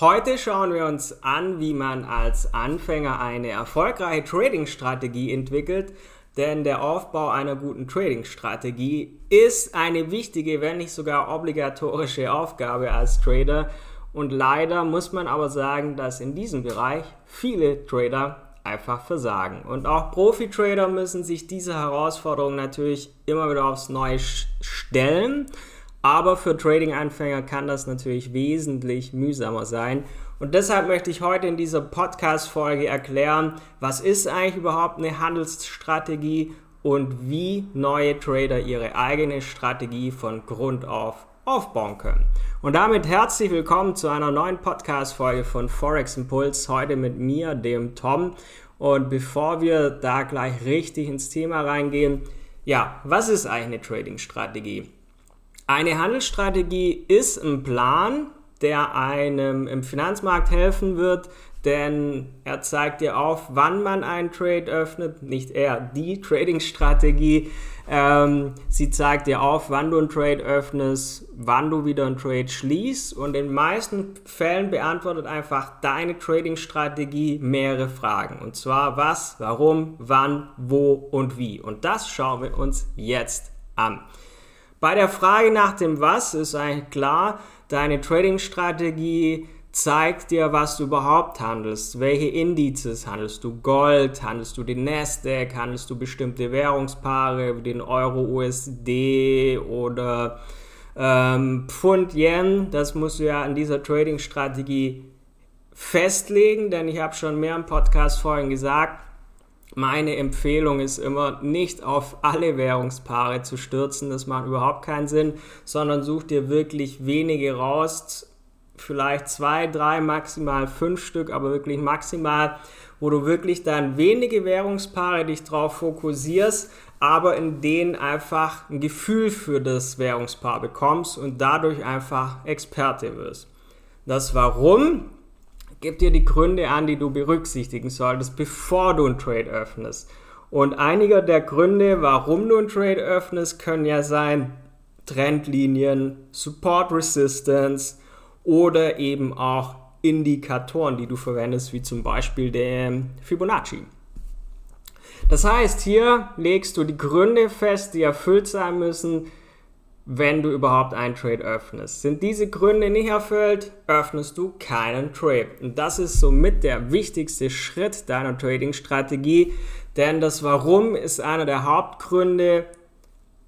Heute schauen wir uns an, wie man als Anfänger eine erfolgreiche Trading-Strategie entwickelt, denn der Aufbau einer guten Trading-Strategie ist eine wichtige, wenn nicht sogar obligatorische Aufgabe als Trader. Und leider muss man aber sagen, dass in diesem Bereich viele Trader einfach versagen. Und auch Profi-Trader müssen sich diese Herausforderung natürlich immer wieder aufs Neue stellen. Aber für Trading-Anfänger kann das natürlich wesentlich mühsamer sein. Und deshalb möchte ich heute in dieser Podcast-Folge erklären, was ist eigentlich überhaupt eine Handelsstrategie und wie neue Trader ihre eigene Strategie von Grund auf aufbauen können. Und damit herzlich willkommen zu einer neuen Podcast-Folge von Forex Impuls. Heute mit mir, dem Tom. Und bevor wir da gleich richtig ins Thema reingehen, ja, was ist eigentlich eine Trading-Strategie? Eine Handelsstrategie ist ein Plan, der einem im Finanzmarkt helfen wird, denn er zeigt dir auf, wann man einen Trade öffnet, nicht er, die Trading-Strategie. Ähm, sie zeigt dir auf, wann du einen Trade öffnest, wann du wieder einen Trade schließt und in den meisten Fällen beantwortet einfach deine Trading-Strategie mehrere Fragen. Und zwar was, warum, wann, wo und wie. Und das schauen wir uns jetzt an. Bei der Frage nach dem Was ist eigentlich klar, deine Trading-Strategie zeigt dir, was du überhaupt handelst. Welche Indizes handelst du? Gold, handelst du den Nasdaq, handelst du bestimmte Währungspaare wie den Euro, USD oder ähm, Pfund, Yen. Das musst du ja an dieser Trading-Strategie festlegen, denn ich habe schon mehr im Podcast vorhin gesagt, meine Empfehlung ist immer, nicht auf alle Währungspaare zu stürzen, das macht überhaupt keinen Sinn, sondern such dir wirklich wenige raus, vielleicht zwei, drei, maximal fünf Stück, aber wirklich maximal, wo du wirklich dann wenige Währungspaare dich drauf fokussierst, aber in denen einfach ein Gefühl für das Währungspaar bekommst und dadurch einfach Experte wirst. Das Warum gib dir die Gründe an, die du berücksichtigen solltest, bevor du einen Trade öffnest. Und einige der Gründe, warum du einen Trade öffnest, können ja sein Trendlinien, Support Resistance oder eben auch Indikatoren, die du verwendest, wie zum Beispiel der Fibonacci. Das heißt, hier legst du die Gründe fest, die erfüllt sein müssen, wenn du überhaupt einen Trade öffnest. Sind diese Gründe nicht erfüllt, öffnest du keinen Trade. Und das ist somit der wichtigste Schritt deiner Trading-Strategie, denn das Warum ist einer der Hauptgründe,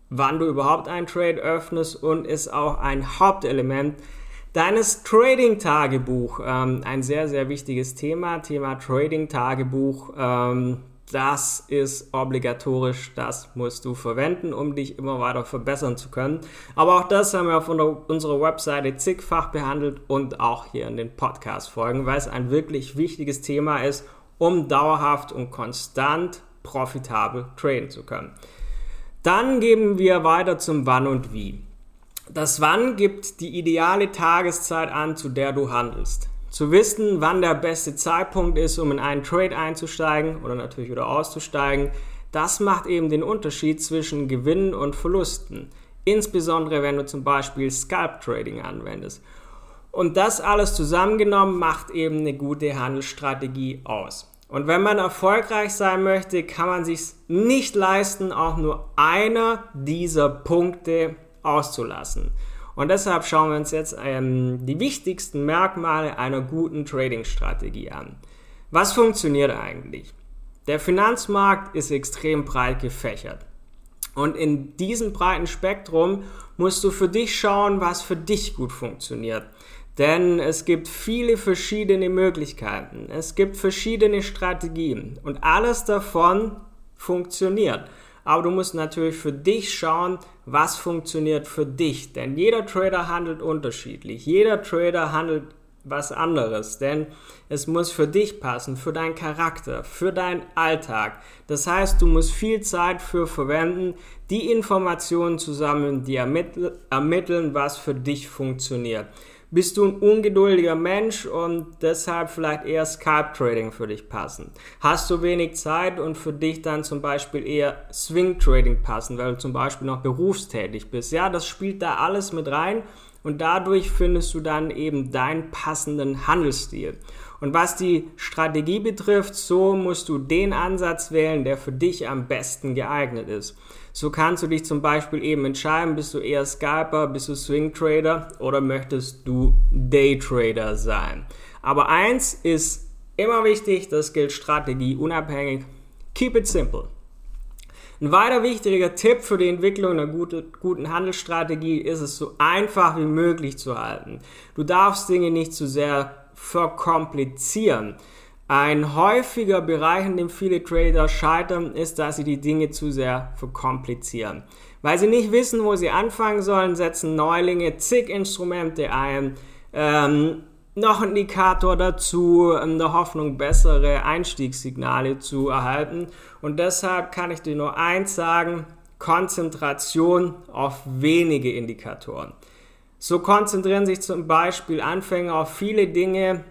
wann du überhaupt einen Trade öffnest und ist auch ein Hauptelement deines Trading-Tagebuch. Ähm, ein sehr, sehr wichtiges Thema, Thema Trading-Tagebuch. Ähm, das ist obligatorisch, das musst du verwenden, um dich immer weiter verbessern zu können. Aber auch das haben wir auf unserer Webseite zigfach behandelt und auch hier in den Podcast-Folgen, weil es ein wirklich wichtiges Thema ist, um dauerhaft und konstant profitabel traden zu können. Dann geben wir weiter zum Wann und Wie. Das Wann gibt die ideale Tageszeit an, zu der du handelst. Zu wissen, wann der beste Zeitpunkt ist, um in einen Trade einzusteigen oder natürlich wieder auszusteigen, das macht eben den Unterschied zwischen Gewinnen und Verlusten. Insbesondere wenn du zum Beispiel Scalp Trading anwendest. Und das alles zusammengenommen macht eben eine gute Handelsstrategie aus. Und wenn man erfolgreich sein möchte, kann man sich nicht leisten, auch nur einer dieser Punkte auszulassen. Und deshalb schauen wir uns jetzt ähm, die wichtigsten Merkmale einer guten Trading-Strategie an. Was funktioniert eigentlich? Der Finanzmarkt ist extrem breit gefächert. Und in diesem breiten Spektrum musst du für dich schauen, was für dich gut funktioniert. Denn es gibt viele verschiedene Möglichkeiten. Es gibt verschiedene Strategien. Und alles davon funktioniert. Aber du musst natürlich für dich schauen, was funktioniert für dich. Denn jeder Trader handelt unterschiedlich. Jeder Trader handelt was anderes, denn es muss für dich passen, für deinen Charakter, für deinen Alltag. Das heißt, du musst viel Zeit für verwenden, die Informationen zu sammeln, die ermitteln, was für dich funktioniert. Bist du ein ungeduldiger Mensch und deshalb vielleicht eher Scalp Trading für dich passen? Hast du wenig Zeit und für dich dann zum Beispiel eher Swing Trading passen, weil du zum Beispiel noch berufstätig bist? Ja, das spielt da alles mit rein und dadurch findest du dann eben deinen passenden Handelsstil. Und was die Strategie betrifft, so musst du den Ansatz wählen, der für dich am besten geeignet ist. So kannst du dich zum Beispiel eben entscheiden, bist du eher Scalper, bist du Swing Trader oder möchtest du Day Trader sein. Aber eins ist immer wichtig, das gilt Strategie unabhängig. Keep it simple. Ein weiter wichtiger Tipp für die Entwicklung einer guten Handelsstrategie ist es, so einfach wie möglich zu halten. Du darfst Dinge nicht zu sehr verkomplizieren. Ein häufiger Bereich, in dem viele Trader scheitern, ist, dass sie die Dinge zu sehr verkomplizieren. Weil sie nicht wissen, wo sie anfangen sollen, setzen Neulinge zig Instrumente ein, ähm, noch ein Indikator dazu, in der Hoffnung, bessere Einstiegssignale zu erhalten. Und deshalb kann ich dir nur eins sagen, Konzentration auf wenige Indikatoren. So konzentrieren sich zum Beispiel Anfänger auf viele Dinge,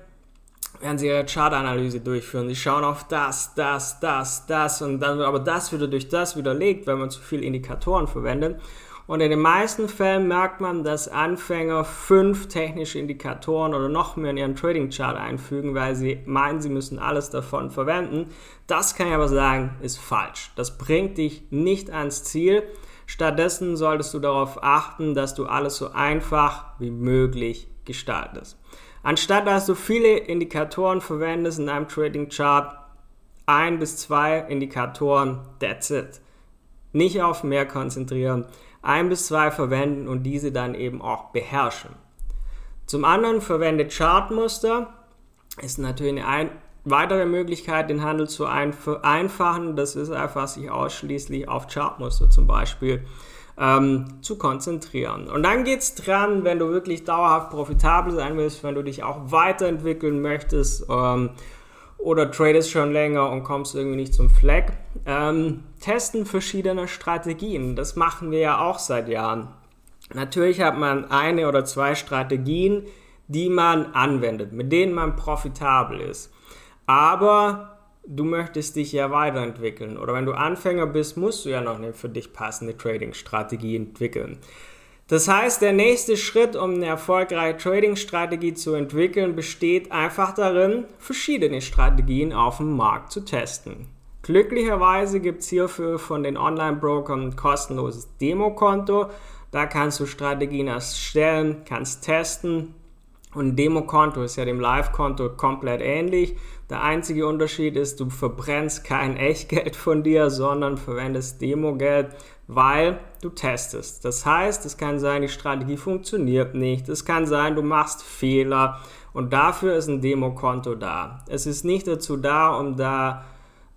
während sie ihre Chartanalyse durchführen. Sie schauen auf das, das, das, das und dann wird aber das wieder durch das widerlegt, wenn man zu viele Indikatoren verwendet. Und in den meisten Fällen merkt man, dass Anfänger fünf technische Indikatoren oder noch mehr in ihren Trading Chart einfügen, weil sie meinen, sie müssen alles davon verwenden. Das kann ich aber sagen, ist falsch. Das bringt dich nicht ans Ziel. Stattdessen solltest du darauf achten, dass du alles so einfach wie möglich gestaltest. Anstatt dass du viele Indikatoren verwendest in einem Trading Chart, ein bis zwei Indikatoren, that's it. Nicht auf mehr konzentrieren, ein bis zwei verwenden und diese dann eben auch beherrschen. Zum anderen verwende Chartmuster, ist natürlich eine weitere Möglichkeit, den Handel zu vereinfachen, das ist einfach, sich ausschließlich auf Chartmuster zum Beispiel ähm, zu konzentrieren. Und dann geht es dran, wenn du wirklich dauerhaft profitabel sein willst, wenn du dich auch weiterentwickeln möchtest ähm, oder tradest schon länger und kommst irgendwie nicht zum Fleck. Ähm, testen verschiedene Strategien. Das machen wir ja auch seit Jahren. Natürlich hat man eine oder zwei Strategien, die man anwendet, mit denen man profitabel ist aber du möchtest dich ja weiterentwickeln. Oder wenn du Anfänger bist, musst du ja noch eine für dich passende Trading-Strategie entwickeln. Das heißt, der nächste Schritt, um eine erfolgreiche Trading-Strategie zu entwickeln, besteht einfach darin, verschiedene Strategien auf dem Markt zu testen. Glücklicherweise gibt es hierfür von den Online-Brokern ein kostenloses Demokonto. Da kannst du Strategien erstellen, kannst testen. Und ein Demokonto ist ja dem Live-Konto komplett ähnlich. Der einzige Unterschied ist, du verbrennst kein Echtgeld von dir, sondern verwendest Demogeld, weil du testest. Das heißt, es kann sein, die Strategie funktioniert nicht. Es kann sein, du machst Fehler und dafür ist ein Demokonto da. Es ist nicht dazu da, um da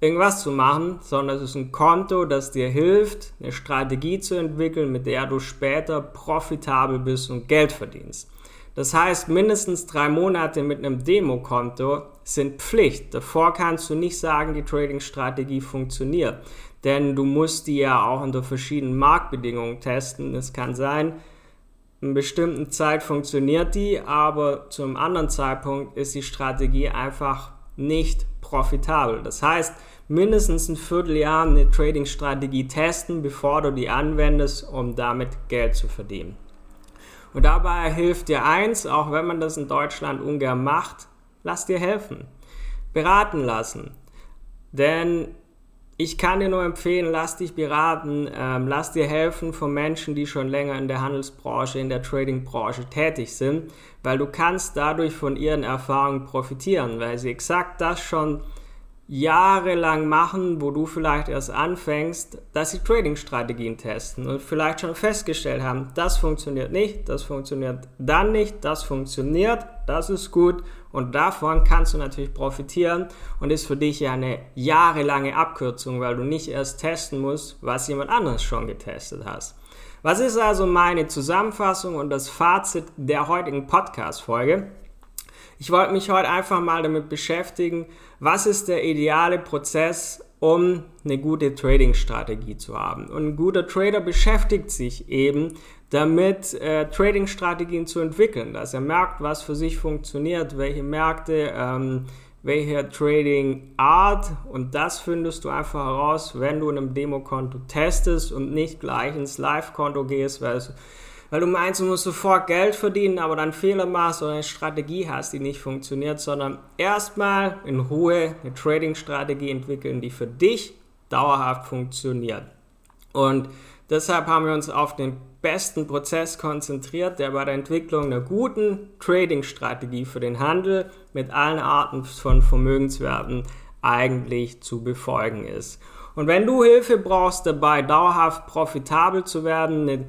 irgendwas zu machen, sondern es ist ein Konto, das dir hilft, eine Strategie zu entwickeln, mit der du später profitabel bist und Geld verdienst. Das heißt, mindestens drei Monate mit einem Demokonto sind Pflicht. Davor kannst du nicht sagen, die Trading-Strategie funktioniert. Denn du musst die ja auch unter verschiedenen Marktbedingungen testen. Es kann sein, in einer bestimmten Zeit funktioniert die, aber zu einem anderen Zeitpunkt ist die Strategie einfach nicht profitabel. Das heißt, mindestens ein Vierteljahr eine Trading-Strategie testen, bevor du die anwendest, um damit Geld zu verdienen. Und dabei hilft dir eins, auch wenn man das in Deutschland ungern macht, lass dir helfen. Beraten lassen. Denn ich kann dir nur empfehlen, lass dich beraten, ähm, lass dir helfen von Menschen, die schon länger in der Handelsbranche, in der Tradingbranche tätig sind, weil du kannst dadurch von ihren Erfahrungen profitieren, weil sie exakt das schon jahrelang machen, wo du vielleicht erst anfängst, dass sie Trading-Strategien testen und vielleicht schon festgestellt haben, das funktioniert nicht, das funktioniert dann nicht, das funktioniert, das ist gut und davon kannst du natürlich profitieren und ist für dich ja eine jahrelange Abkürzung, weil du nicht erst testen musst, was jemand anderes schon getestet hast. Was ist also meine Zusammenfassung und das Fazit der heutigen Podcast-Folge? Ich wollte mich heute einfach mal damit beschäftigen, was ist der ideale Prozess, um eine gute Trading-Strategie zu haben. Und ein guter Trader beschäftigt sich eben damit, äh, Trading-Strategien zu entwickeln, dass er merkt, was für sich funktioniert, welche Märkte, ähm, welche Trading-Art und das findest du einfach heraus, wenn du in einem Demokonto testest und nicht gleich ins Live-Konto gehst, weil es weil du meinst, du musst sofort Geld verdienen, aber dann Fehler machst oder eine Strategie hast, die nicht funktioniert, sondern erstmal in Ruhe eine Trading-Strategie entwickeln, die für dich dauerhaft funktioniert. Und deshalb haben wir uns auf den besten Prozess konzentriert, der bei der Entwicklung einer guten Trading-Strategie für den Handel mit allen Arten von Vermögenswerten eigentlich zu befolgen ist. Und wenn du Hilfe brauchst dabei, dauerhaft profitabel zu werden, eine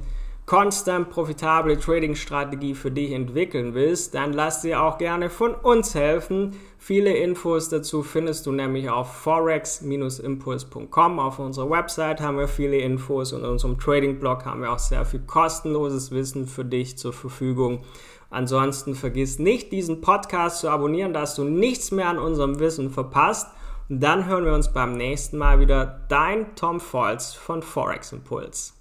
konstant profitable Trading-Strategie für dich entwickeln willst, dann lass dir auch gerne von uns helfen. Viele Infos dazu findest du nämlich auf forex-impuls.com. Auf unserer Website haben wir viele Infos und in unserem Trading-Blog haben wir auch sehr viel kostenloses Wissen für dich zur Verfügung. Ansonsten vergiss nicht, diesen Podcast zu abonnieren, dass du nichts mehr an unserem Wissen verpasst. Und dann hören wir uns beim nächsten Mal wieder. Dein Tom Volz von Forex Impuls.